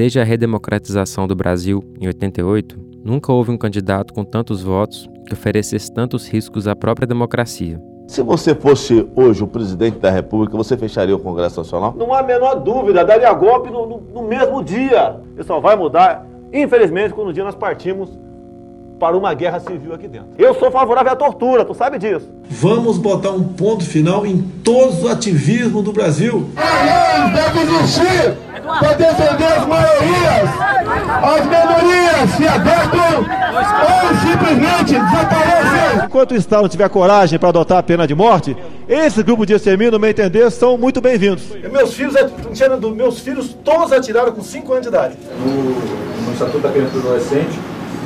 Desde a redemocratização do Brasil, em 88, nunca houve um candidato com tantos votos que oferecesse tantos riscos à própria democracia. Se você fosse hoje o presidente da República, você fecharia o Congresso Nacional? Não há a menor dúvida, daria golpe no, no, no mesmo dia. Isso só vai mudar, infelizmente, quando um dia nós partimos para uma guerra civil aqui dentro. Eu sou favorável à tortura, tu sabe disso. Vamos botar um ponto final em todos os ativismos do Brasil. Nós deve existir para defender as maiorias, as minorias se adotam ou simplesmente desaparecem. Enquanto o Estado não tiver coragem para adotar a pena de morte, esse grupo de extermínio, no meu entender, são muito bem-vindos. Meus filhos, meus filhos todos atiraram com 5 anos de idade. No, no Estatuto da Criança e do Adolescente,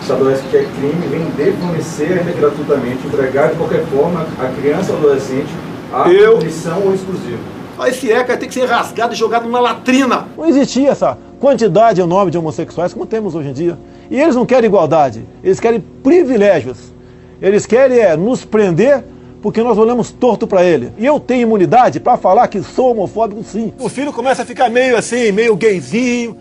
estabelece que é crime vender, fornecer ainda gratuitamente, entregar de qualquer forma a criança ou adolescente a Eu... punição ou exclusivo. Esse ECA tem que ser rasgado e jogado numa latrina. Não existia essa quantidade enorme de homossexuais como temos hoje em dia. E eles não querem igualdade, eles querem privilégios. Eles querem é, nos prender porque nós olhamos torto para ele. E eu tenho imunidade para falar que sou homofóbico sim. O filho começa a ficar meio assim, meio gayzinho,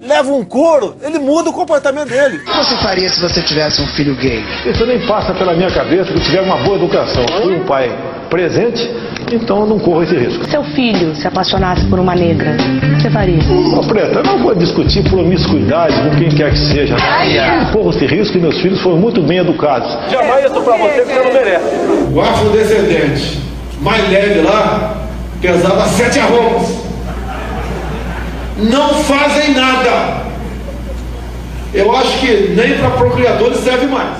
leva um couro, ele muda o comportamento dele. O que você faria se você tivesse um filho gay? Isso nem passa pela minha cabeça que tiver uma boa educação. Fui um pai presente, então eu não corro esse risco. Seu filho se apaixonasse por uma negra, o que você faria? Ô, Preta, eu não vou discutir promiscuidade com quem quer que seja. Eu não corro esse risco e meus filhos foram muito bem educados. Jamais isso pra você que você não merece. O afrodescendente mais leve lá pesava sete arromos. Não fazem nada. Eu acho que nem para procriadores serve mais.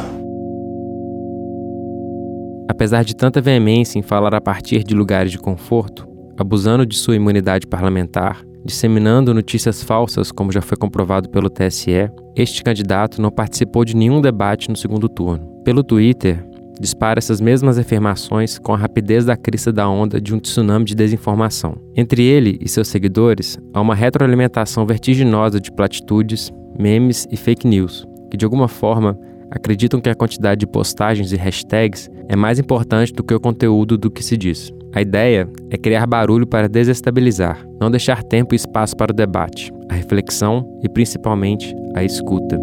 Apesar de tanta veemência em falar a partir de lugares de conforto, abusando de sua imunidade parlamentar, disseminando notícias falsas, como já foi comprovado pelo TSE, este candidato não participou de nenhum debate no segundo turno. Pelo Twitter, dispara essas mesmas afirmações com a rapidez da crista da onda de um tsunami de desinformação. Entre ele e seus seguidores, há uma retroalimentação vertiginosa de platitudes, memes e fake news, que de alguma forma acreditam que a quantidade de postagens e hashtags é mais importante do que o conteúdo do que se diz. A ideia é criar barulho para desestabilizar, não deixar tempo e espaço para o debate, a reflexão e principalmente a escuta.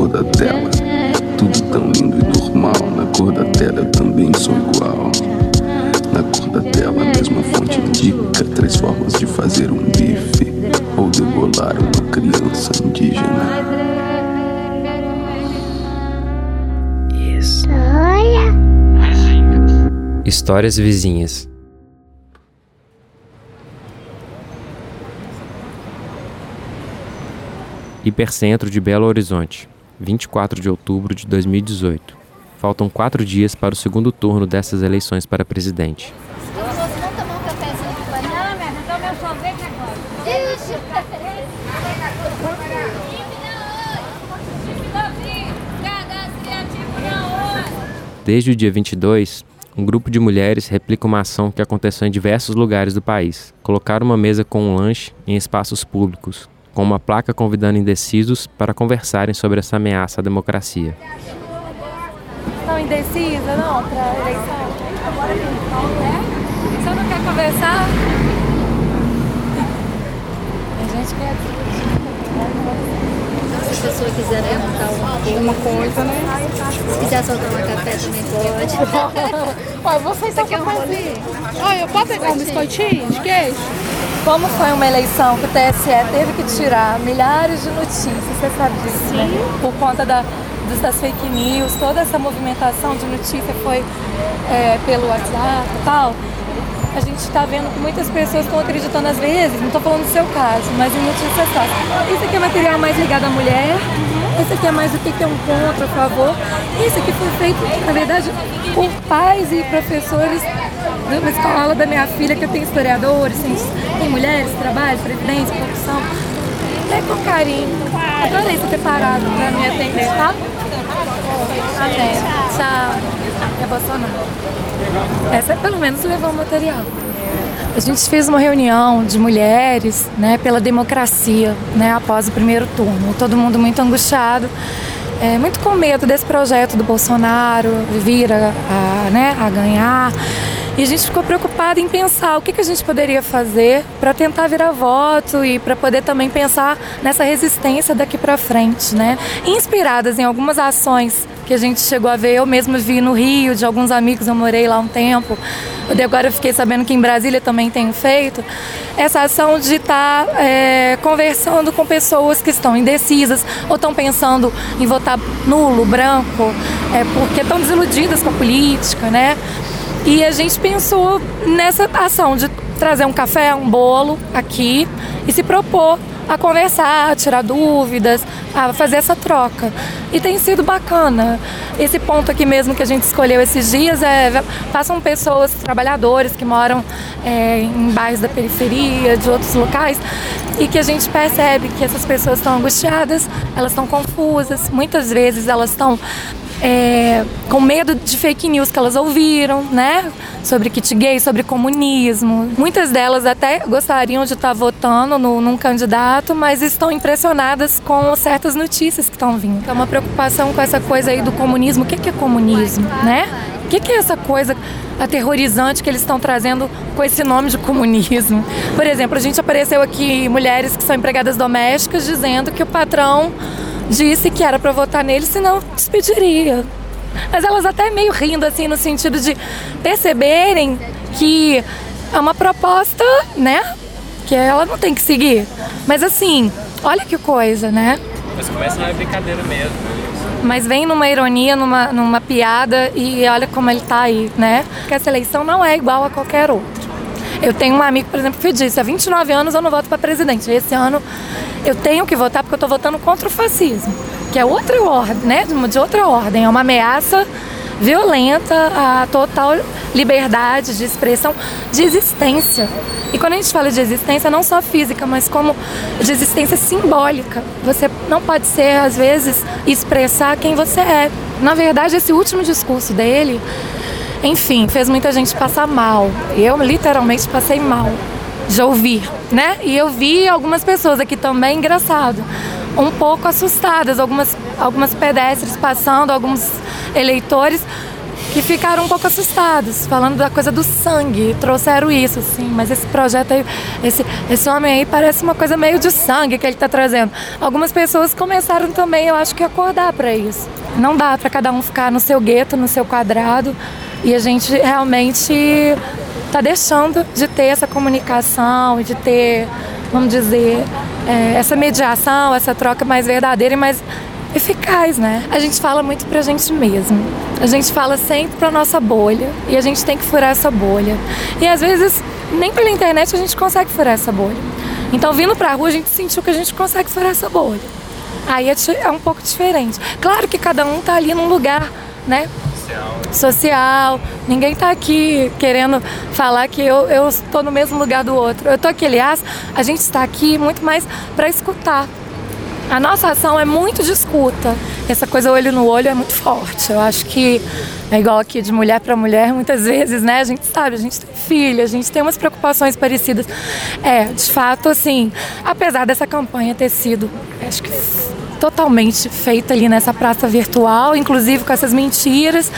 Cor da tela, tudo tão lindo e normal. Na cor da tela eu também sou igual. Na cor da tela, a mesma fonte indica três formas de fazer um bife ou debolar uma criança indígena. Histórias vizinhas. Hipercentro de Belo Horizonte, 24 de outubro de 2018. Faltam quatro dias para o segundo turno dessas eleições para presidente. Desde o dia 22, um grupo de mulheres replica uma ação que aconteceu em diversos lugares do país. Colocar uma mesa com um lanche em espaços públicos, com uma placa convidando indecisos para conversarem sobre essa ameaça à democracia. Estão indecisa, não, para eleição? Você não quer conversar? A gente quer Se a pessoa quiser levantar alguma coisa, né? Se quiser soltar uma café também pode. Olha, vocês um rolê. Olha, eu posso pegar um biscoitinho de queijo? Como foi uma eleição que o TSE teve que tirar milhares de notícias, você sabe disso, né? Por conta da, das fake news, toda essa movimentação de notícia foi é, pelo WhatsApp e tal. A gente está vendo que muitas pessoas estão acreditando às vezes, não estou falando do seu caso, mas em notícias falsas. Isso aqui é material mais ligado à mulher, esse aqui é mais o que é um contra, a favor. Isso aqui foi feito, na verdade, por pais e professores uma escola da minha filha, que eu tenho historiadores, tem, mulheres, trabalho, previdência, corrupção. É com carinho. Adorei você ter parado para me atender, tá? Até. Tchau. É Bolsonaro. Essa pelo menos levou o material. A gente fez uma reunião de mulheres né, pela democracia né, após o primeiro turno. Todo mundo muito angustiado. é, muito com medo desse projeto do Bolsonaro vir a, a, né, a ganhar. E a gente ficou preocupado em pensar o que, que a gente poderia fazer para tentar virar voto e para poder também pensar nessa resistência daqui para frente, né? Inspiradas em algumas ações que a gente chegou a ver, eu mesma vi no Rio, de alguns amigos, eu morei lá um tempo. E agora eu fiquei sabendo que em Brasília também tem feito essa ação de estar tá, é, conversando com pessoas que estão indecisas ou estão pensando em votar nulo, branco, é, porque estão desiludidas com a política, né? E a gente pensou nessa ação de trazer um café, um bolo aqui e se propor a conversar, a tirar dúvidas, a fazer essa troca. E tem sido bacana. Esse ponto aqui mesmo que a gente escolheu esses dias é passam pessoas, trabalhadores que moram é, em bairros da periferia, de outros locais, e que a gente percebe que essas pessoas estão angustiadas, elas estão confusas, muitas vezes elas estão é, com medo de fake news que elas ouviram, né? Sobre kit gay, sobre comunismo. Muitas delas até gostariam de estar votando no, num candidato, mas estão impressionadas com certas notícias que estão vindo. É uma preocupação com essa coisa aí do comunismo. O que é comunismo, né? O que é essa coisa aterrorizante que eles estão trazendo com esse nome de comunismo? Por exemplo, a gente apareceu aqui mulheres que são empregadas domésticas dizendo que o patrão disse que era para votar nele, senão despediria. Mas elas até meio rindo, assim, no sentido de perceberem que é uma proposta, né? Que ela não tem que seguir. Mas assim, olha que coisa, né? Mas começa na brincadeira mesmo. Mas vem numa ironia, numa, numa piada e olha como ele tá aí, né? Que essa eleição não é igual a qualquer outra. Eu tenho um amigo, por exemplo, que disse: há 29 anos eu não voto para presidente. Esse ano eu tenho que votar porque eu estou votando contra o fascismo, que é outra ordem, né? De outra ordem. É uma ameaça violenta à total liberdade de expressão, de existência. E quando a gente fala de existência, não só física, mas como de existência simbólica. Você não pode ser, às vezes, expressar quem você é. Na verdade, esse último discurso dele enfim, fez muita gente passar mal. Eu literalmente passei mal de ouvir, né? E eu vi algumas pessoas aqui também, engraçado, um pouco assustadas, algumas, algumas pedestres passando, alguns eleitores que ficaram um pouco assustados, falando da coisa do sangue, trouxeram isso, assim, mas esse projeto aí, esse, esse homem aí parece uma coisa meio de sangue que ele está trazendo. Algumas pessoas começaram também, eu acho que, acordar para isso. Não dá para cada um ficar no seu gueto, no seu quadrado, e a gente realmente está deixando de ter essa comunicação e de ter, vamos dizer, é, essa mediação, essa troca mais verdadeira e mais eficaz, né? A gente fala muito pra gente mesmo. A gente fala sempre pra nossa bolha e a gente tem que furar essa bolha. E às vezes nem pela internet a gente consegue furar essa bolha. Então vindo pra rua a gente sentiu que a gente consegue furar essa bolha. Aí é, é um pouco diferente. Claro que cada um tá ali num lugar, né? Social. Ninguém está aqui querendo falar que eu, eu estou no mesmo lugar do outro. Eu estou aqui, aliás, a gente está aqui muito mais para escutar. A nossa ação é muito de escuta. Essa coisa olho no olho é muito forte. Eu acho que é igual aqui de mulher para mulher, muitas vezes, né? A gente sabe, a gente tem filha, a gente tem umas preocupações parecidas. É, de fato, assim, apesar dessa campanha ter sido, acho que totalmente feita ali nessa praça virtual, inclusive com essas mentiras.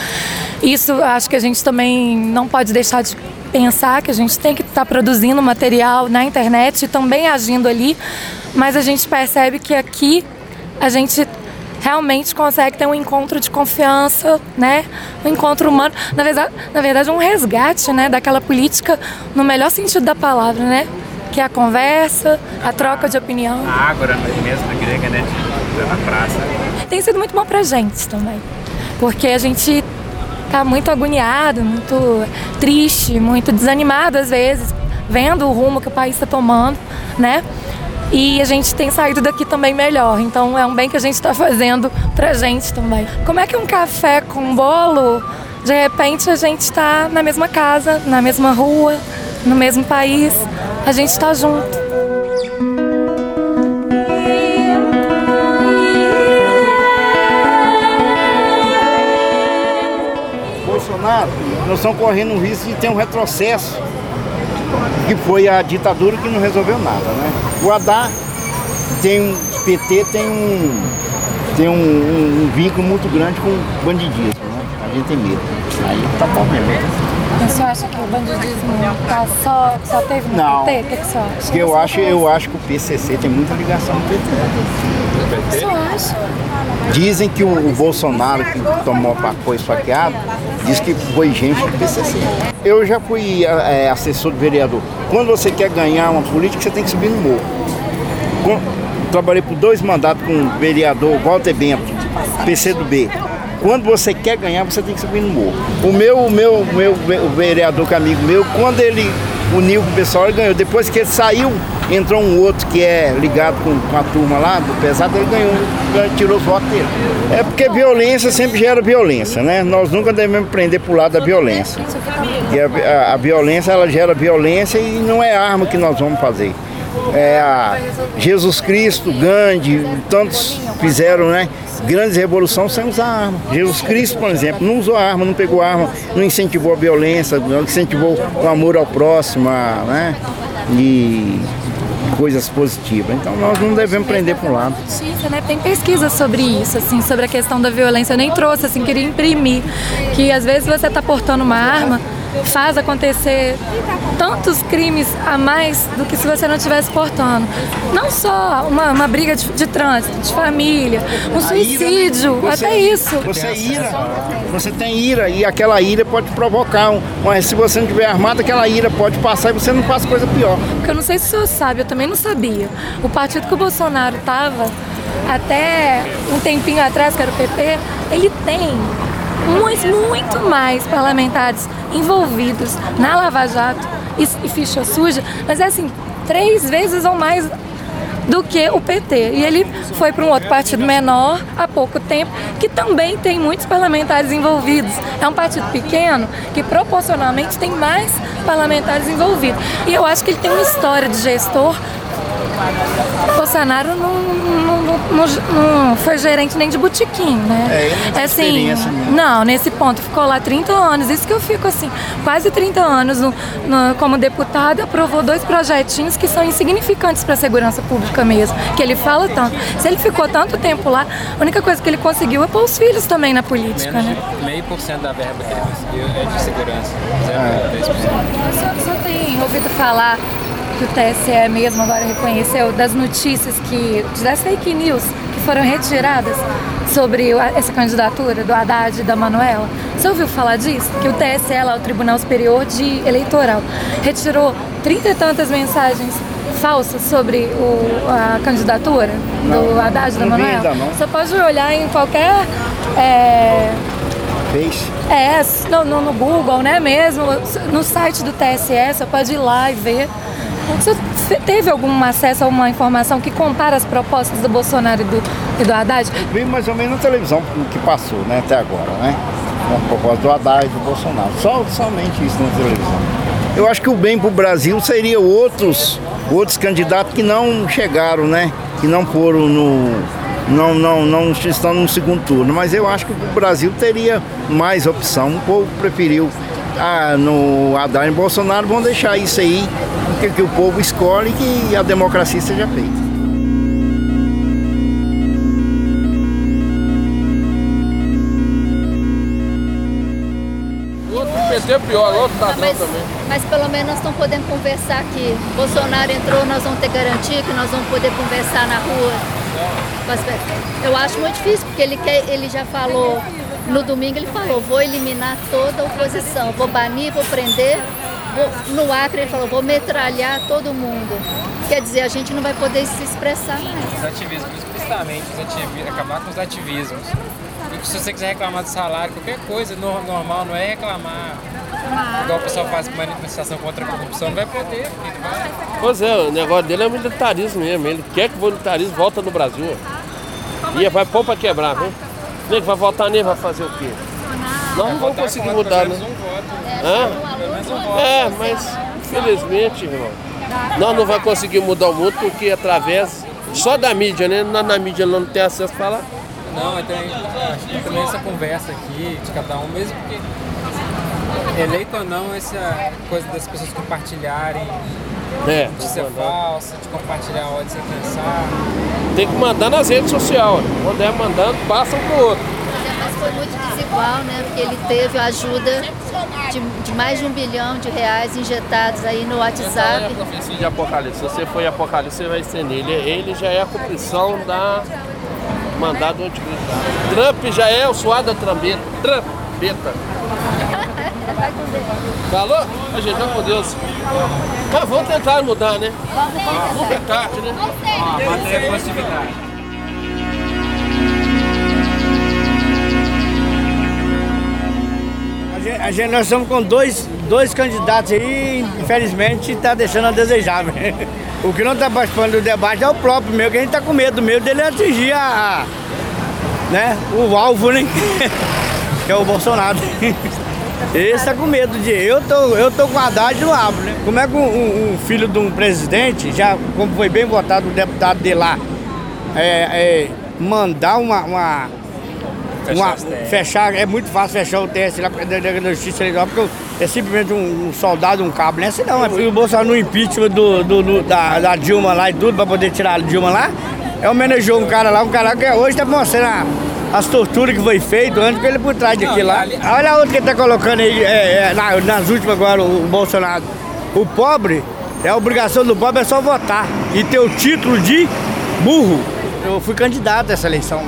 Isso acho que a gente também não pode deixar de pensar que a gente tem que estar tá produzindo material na internet e também agindo ali, mas a gente percebe que aqui a gente realmente consegue ter um encontro de confiança, né? Um encontro humano, na verdade, na verdade um resgate, né, daquela política no melhor sentido da palavra, né? Que é a conversa, a troca de opinião. A ágora mesmo grega, né? na praça. Tem sido muito bom pra gente também. Porque a gente tá muito agoniado, muito triste, muito desanimado às vezes, vendo o rumo que o país está tomando, né? E a gente tem saído daqui também melhor. Então é um bem que a gente está fazendo pra gente também. Como é que um café com bolo, de repente a gente está na mesma casa, na mesma rua, no mesmo país, a gente está junto. Bolsonaro, nós estamos correndo o risco de ter um retrocesso, que foi a ditadura que não resolveu nada, né? O Haddad tem um PT tem um tem um, um, um vínculo muito grande com o bandidismo, né? A gente tem medo. Aí tá bom mesmo. Você acha que o bandidismo tá só, só teve no Não. PT? O que, que acha? Porque eu acho, eu acho que o PCC tem muita ligação com o PT. Você acha? Dizem que o, o Bolsonaro, que tomou foi esfaqueado, diz que foi gente do PCC. Eu já fui é, assessor do vereador. Quando você quer ganhar uma política, você tem que subir no morro. Com- trabalhei por dois mandatos com o vereador Walter Bento, PC do B. Quando você quer ganhar, você tem que subir no morro. O meu, o meu, o meu o vereador que é amigo meu, quando ele uniu com o pessoal, ele ganhou. Depois que ele saiu, entrou um outro que é ligado com, com a turma lá, do pesado, ele ganhou, ganhou, tirou os votos dele. É porque violência sempre gera violência, né? Nós nunca devemos prender pro lado da violência. E a, a- a violência, ela gera violência e não é arma que nós vamos fazer. É Jesus Cristo, Gandhi, tantos fizeram, né? Grandes revoluções sem usar arma. Jesus Cristo, por exemplo, não usou arma, não pegou arma, não incentivou a violência, não incentivou o amor ao próximo, né? E coisas positivas. Então nós não devemos prender para um lado. Notícia, né? Tem pesquisa sobre isso, assim, sobre a questão da violência. Eu nem trouxe, assim, queria imprimir. Que às vezes você está portando uma arma, faz acontecer tantos crimes a mais do que se você não estivesse portando. Não só uma, uma briga de, de trânsito, de família, um suicídio, Você- até isso. Você é ira, você tem ira e aquela ira pode provocar um. Mas se você não tiver armado, aquela ira pode passar e você não faz coisa pior. Porque eu não sei se o senhor sabe, eu também não sabia. O partido que o Bolsonaro estava até um tempinho atrás, que era o PP, ele tem muito, muito mais parlamentares envolvidos na Lava Jato e ficha suja, mas é assim, três vezes ou mais do que o PT. E ele foi para um outro partido menor há pouco tempo, que também tem muitos parlamentares envolvidos. É um partido pequeno que proporcionalmente tem mais parlamentares envolvidos. E eu acho que ele tem uma história de gestor. Bolsonaro não, não, não- não- não foi gerente nem de botequim, né? É, tem assim, não, nesse ponto, ficou lá 30 anos. Isso que eu fico assim, quase 30 anos no- no- como deputado, aprovou dois projetinhos que são insignificantes para a segurança pública mesmo, que ele fala tanto. Se ele ficou tanto tempo lá, a única coisa que ele conseguiu é pôr os filhos também na política, Menos né? meio por cento da verba que ele conseguiu é de segurança. É. 0,10%. O senhor, o senhor tem ouvido falar que o TSE mesmo agora reconheceu das notícias que, das fake news que foram retiradas sobre essa candidatura do Haddad e da Manuela? Você ouviu falar disso? Que o TSE, lá, o Tribunal Superior de Eleitoral, retirou trinta e tantas mensagens falsas sobre o- a candidatura do Haddad e da não Manuela? não. Você pode olhar em qualquer é, Fez. é, no, no, no Google, né mesmo, no site do TSE, você pode ir lá e ver. Você teve algum acesso a uma informação que compara as propostas do Bolsonaro e do, e do Haddad? Vi mais ou menos na televisão que passou, né, até agora, né? Com a proposta do Haddad e do Bolsonaro. Só, somente isso na televisão. Eu acho que o bem para o Brasil seria outros, outros candidatos que não chegaram, né? Que não foram no. Não, não, não estão no segundo turno. Mas eu acho que o Brasil teria mais opção. O povo preferiu ah, no Haddad e Bolsonaro. Vão deixar isso aí, que, que o povo escolhe e que a democracia seja feita. Outro PT é pior, outro tá mas, também. mas pelo menos nós estamos podendo conversar aqui. Bolsonaro entrou, nós vamos ter garantia que nós vamos poder conversar na rua. com as pessoas. Eu acho muito difícil, porque ele, quer, ele já falou, no domingo ele falou, vou eliminar toda a oposição, vou banir, vou prender. Vou- no Acre ele falou, vou metralhar todo mundo. Quer dizer, a gente não vai poder se expressar mais. Os ativismos, explicitamente, os ativi- acabar com os ativismos. E se você quiser reclamar do salário, qualquer coisa no- normal, não é reclamar. Igual o pessoal faz com manifestação contra a corrupção, não vai poder, vai. Pois é, o negócio dele é militarismo mesmo. Ele quer que o militarismo volta no Brasil. E vai pôr pra quebrar, viu? Nem que vai votar nem vai fazer o quê? Nós não vamos conseguir mudar, né? Hã? É, mas infelizmente, irmão, nós não vamos conseguir mudar o mundo porque através só da mídia, né? Na, na mídia não tem acesso a falar. Não, então, acho que também essa conversa aqui de cada um, mesmo que eleito ou não, essa coisa das pessoas compartilharem É. Notícia falsa, de compartilhar ódio sem pensar. Tem que mandar nas redes sociais. Quando é mandando, passa um pro outro. Mas foi muito desigual, né? Porque ele teve a ajuda de, de mais de um bilhão de reais injetados aí no WhatsApp. Então, é de Apocalipse. Se você for em Apocalipse, você vai estender. Ele, ele já é a cumprição da mandado do anticristo. Trump já é o suado da Trampeta. Falou? A gente vai com Deus. Mas vamos tentar mudar, né? Nunca é tarde, né? Ó, manter a gente, nós estamos com dois, dois candidatos aí, infelizmente está deixando a desejar. O que não está participando do debate é o próprio meu, que a gente está com medo medo dele atingir a, né, o alvo, né? que é o Bolsonaro. Esse está com medo de. Eu tô, eu tô com a Haddad no rabo, né? Como é que um, um, filho de um presidente, já como foi bem votado o deputado de lá, é, é mandar uma, uma uma, fechar, é muito fácil fechar o TSE lá da Justiça Eleitoral, porque é simplesmente um, um soldado, um cabo, né? Assim não, é o Bolsonaro no impeachment do, do, do da, da, Dilma lá e tudo, pra poder tirar a Dilma lá, é homenageou um cara lá, um cara que hoje tá mostrando a, as torturas que foi feito antes com ele por trás daquilo lá. Olha outra que ele tá colocando aí, é, é, na, nas últimas agora, o, o Bolsonaro. O pobre, é a obrigação do pobre é só votar e ter o título de burro. Eu fui candidato a essa eleição.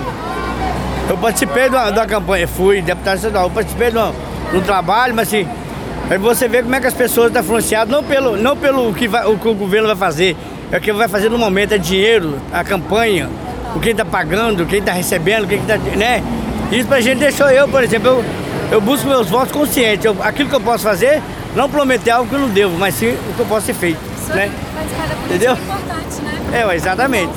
Eu participei de uma, de uma campanha, fui deputado estadual, eu participei de, um trabalho, mas assim, aí você vê como é que as pessoas estão influenciadas, não pelo, não pelo que, vai, o que o governo vai fazer, é o que vai fazer no momento, é dinheiro, a campanha, o quem está pagando, quem está recebendo, quem está. Né? Isso pra gente deixou eu, por exemplo, eu, eu busco meus votos conscientes. Eu, aquilo que eu posso fazer, não prometer algo que eu não devo, mas sim o que eu posso ser feito. Isso né? Entendeu? É importante, né? É, exatamente.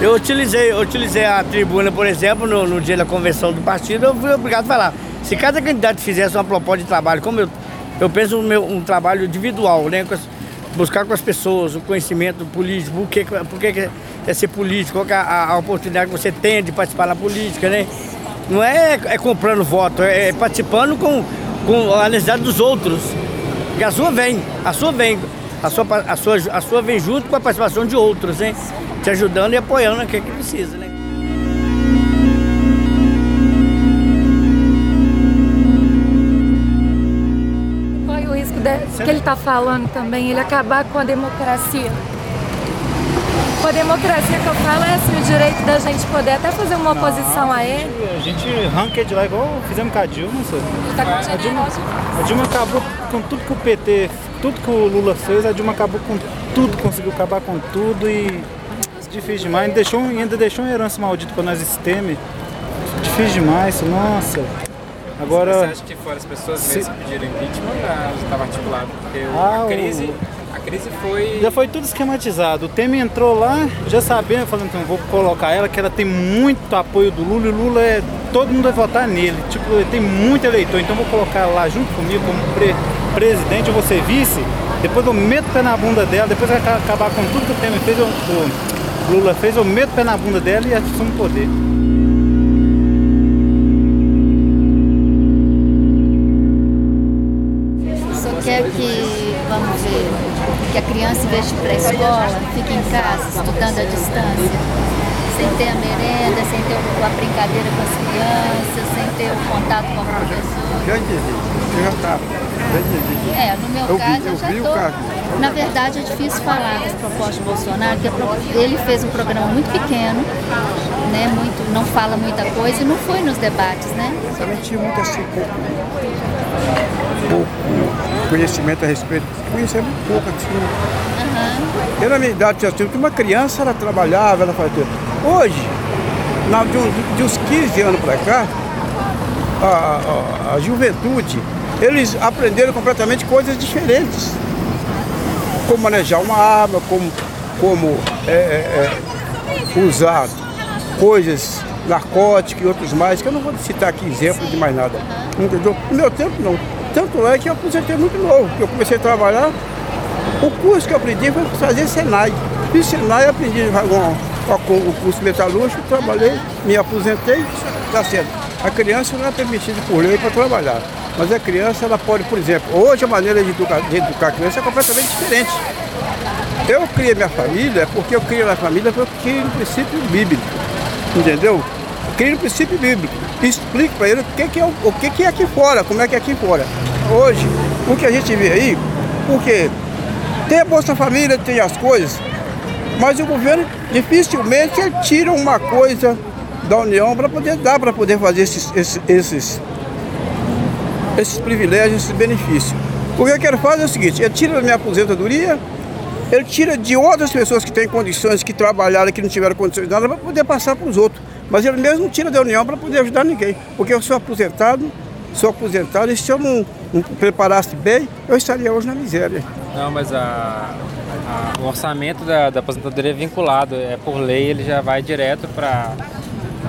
Eu utilizei, eu utilizei a tribuna, por exemplo, no, no, dia da convenção do partido, eu fui obrigado a falar. Se cada candidato fizesse uma proposta de trabalho, como eu, eu penso um, meu, um trabalho individual, né? Buscar com as pessoas o conhecimento político, por que, por que é ser político, qual é a, a, oportunidade que você tem de participar na política, né? Não é, é comprando voto, é, é participando com, com a necessidade dos outros. A sua vem, a sua vem. A sua, a, sua, a sua vem junto com a participação de outros, hein? te ajudando e apoiando o que precisa, né? De, que ele está falando também, ele acabar com a democracia? Com a democracia que eu falo é assim, o direito da gente poder até fazer uma oposição a ele. A gente arranca de lá igual fizemos com a Dilma, sabe? Tá com a, Dilma, a Dilma acabou com tudo que o PT, tudo que o Lula fez, a Dilma acabou com tudo, conseguiu acabar com tudo e Difícil demais. Deixou, ainda deixou uma herança maldita para nós esse tema. Difícil demais, nossa. Agora. Você acha que foram as pessoas se... mesmo que pediram impeachment já estava articulado? Porque ah, a crise. O... A crise foi. Já foi tudo esquematizado. O Temer entrou lá, já sabendo, falando, então vou colocar ela, que ela tem muito apoio do Lula, e o Lula é. Todo mundo vai votar nele. Tipo, ele tem muito eleitor, então vou colocar ela lá junto comigo como pre presidente, eu vou ser vice. Depois eu meto o pé na bunda dela, depois vai acabar com tudo que o Temer fez, eu, eu Lula fez, eu meto o pé na bunda dela e assumo o poder. Que a criança, em vez de ir para a escola, fique em casa, estudando à distância? Sem ter a merenda, sem ter a brincadeira com as crianças, sem ter o contato com a professora? Já entendi, eu já estava. É, no meu eu caso, vi, eu, eu já estou. Na verdade, é difícil falar das propostas do Bolsonaro, porque ele fez um programa muito pequeno, né, muito, não fala muita coisa e não foi nos debates, né? Também tinha muito assim, pouco, pouco conhecimento a respeito, conhecia muito pouco assim. Uhum. Eu na minha idade tinha assim, uma criança, ela trabalhava, ela fazia. Hoje, na, de, uns, de uns 15 anos para cá, a, a, a juventude, eles aprenderam completamente coisas diferentes como manejar uma arma, como, como é, é, é, usar coisas narcóticas e outros mais, que eu não vou citar aqui exemplo de mais nada. Entendeu? No meu tempo não. Tanto é que eu aposentei muito novo, eu comecei a trabalhar. O curso que eu aprendi foi fazer Senai. Fiz Senai, aprendi o curso metalúrgico, trabalhei, me aposentei, está certo. A criança não é permitida por lei para trabalhar. Mas a criança, ela pode, por exemplo, hoje a maneira de educar, de educar a criança é completamente diferente. Eu criei minha família porque eu criei minha família porque no princípio bíblico. Entendeu? Crie no princípio bíblico. Explique para ele o que, que, é, o que, que é aqui fora, como é que é aqui fora. Hoje, o que a gente vê aí, porque tem a Bolsa Família, tem as coisas, mas o governo dificilmente tira uma coisa da União para poder dar, para poder fazer esses, esses, esses, esses privilégios, esses benefícios. O que eu quero fazer é o seguinte, ele tira da minha aposentadoria, ele tira de outras pessoas que têm condições, que trabalharam, que não tiveram condições de nada, para poder passar para os outros. Mas ele mesmo não tira da União para poder ajudar ninguém. Porque eu sou aposentado, sou aposentado, e se eu não, não preparasse bem, eu estaria hoje na miséria. Não, mas a, a, o orçamento da, da aposentadoria é vinculado, é por lei, ele já vai direto para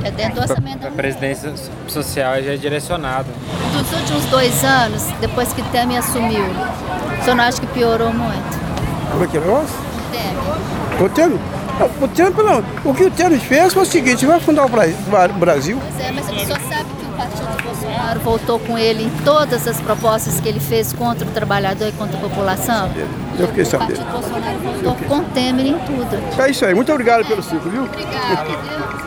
é dentro do orçamento. A presidência social já é direcionado. Dos últimos dois anos, depois que Temer assumiu, o senhor não acha que piorou muito? Como é que é o negócio? Temer. O Temer? Não, o Temer não. O que o Temer fez foi o seguinte, vai fundar o Brasil. Pois é, mas o senhor sabe que o partido Bolsonaro voltou com ele em todas as propostas que ele fez contra o trabalhador e contra a população? Eu fiquei sabendo. O partido Bolsonaro voltou com Temer em tudo. É isso aí. Muito obrigado pelo ciclo, viu? Obrigada, viu?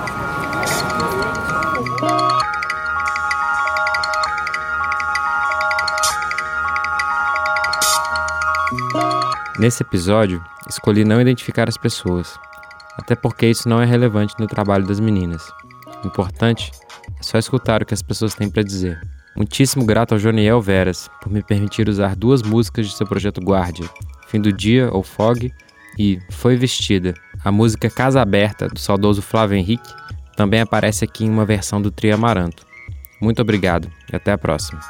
Nesse episódio, escolhi não identificar as pessoas, até porque isso não é relevante no trabalho das meninas. O importante é só escutar o que as pessoas têm para dizer. Muitíssimo grato ao Joniel Veras por me permitir usar duas músicas de seu projeto Guardia, Fim do Dia ou Fog e Foi Vestida. A música Casa Aberta do saudoso Flávio Henrique também aparece aqui em uma versão do Trio Amaranto. Muito obrigado e até a próxima.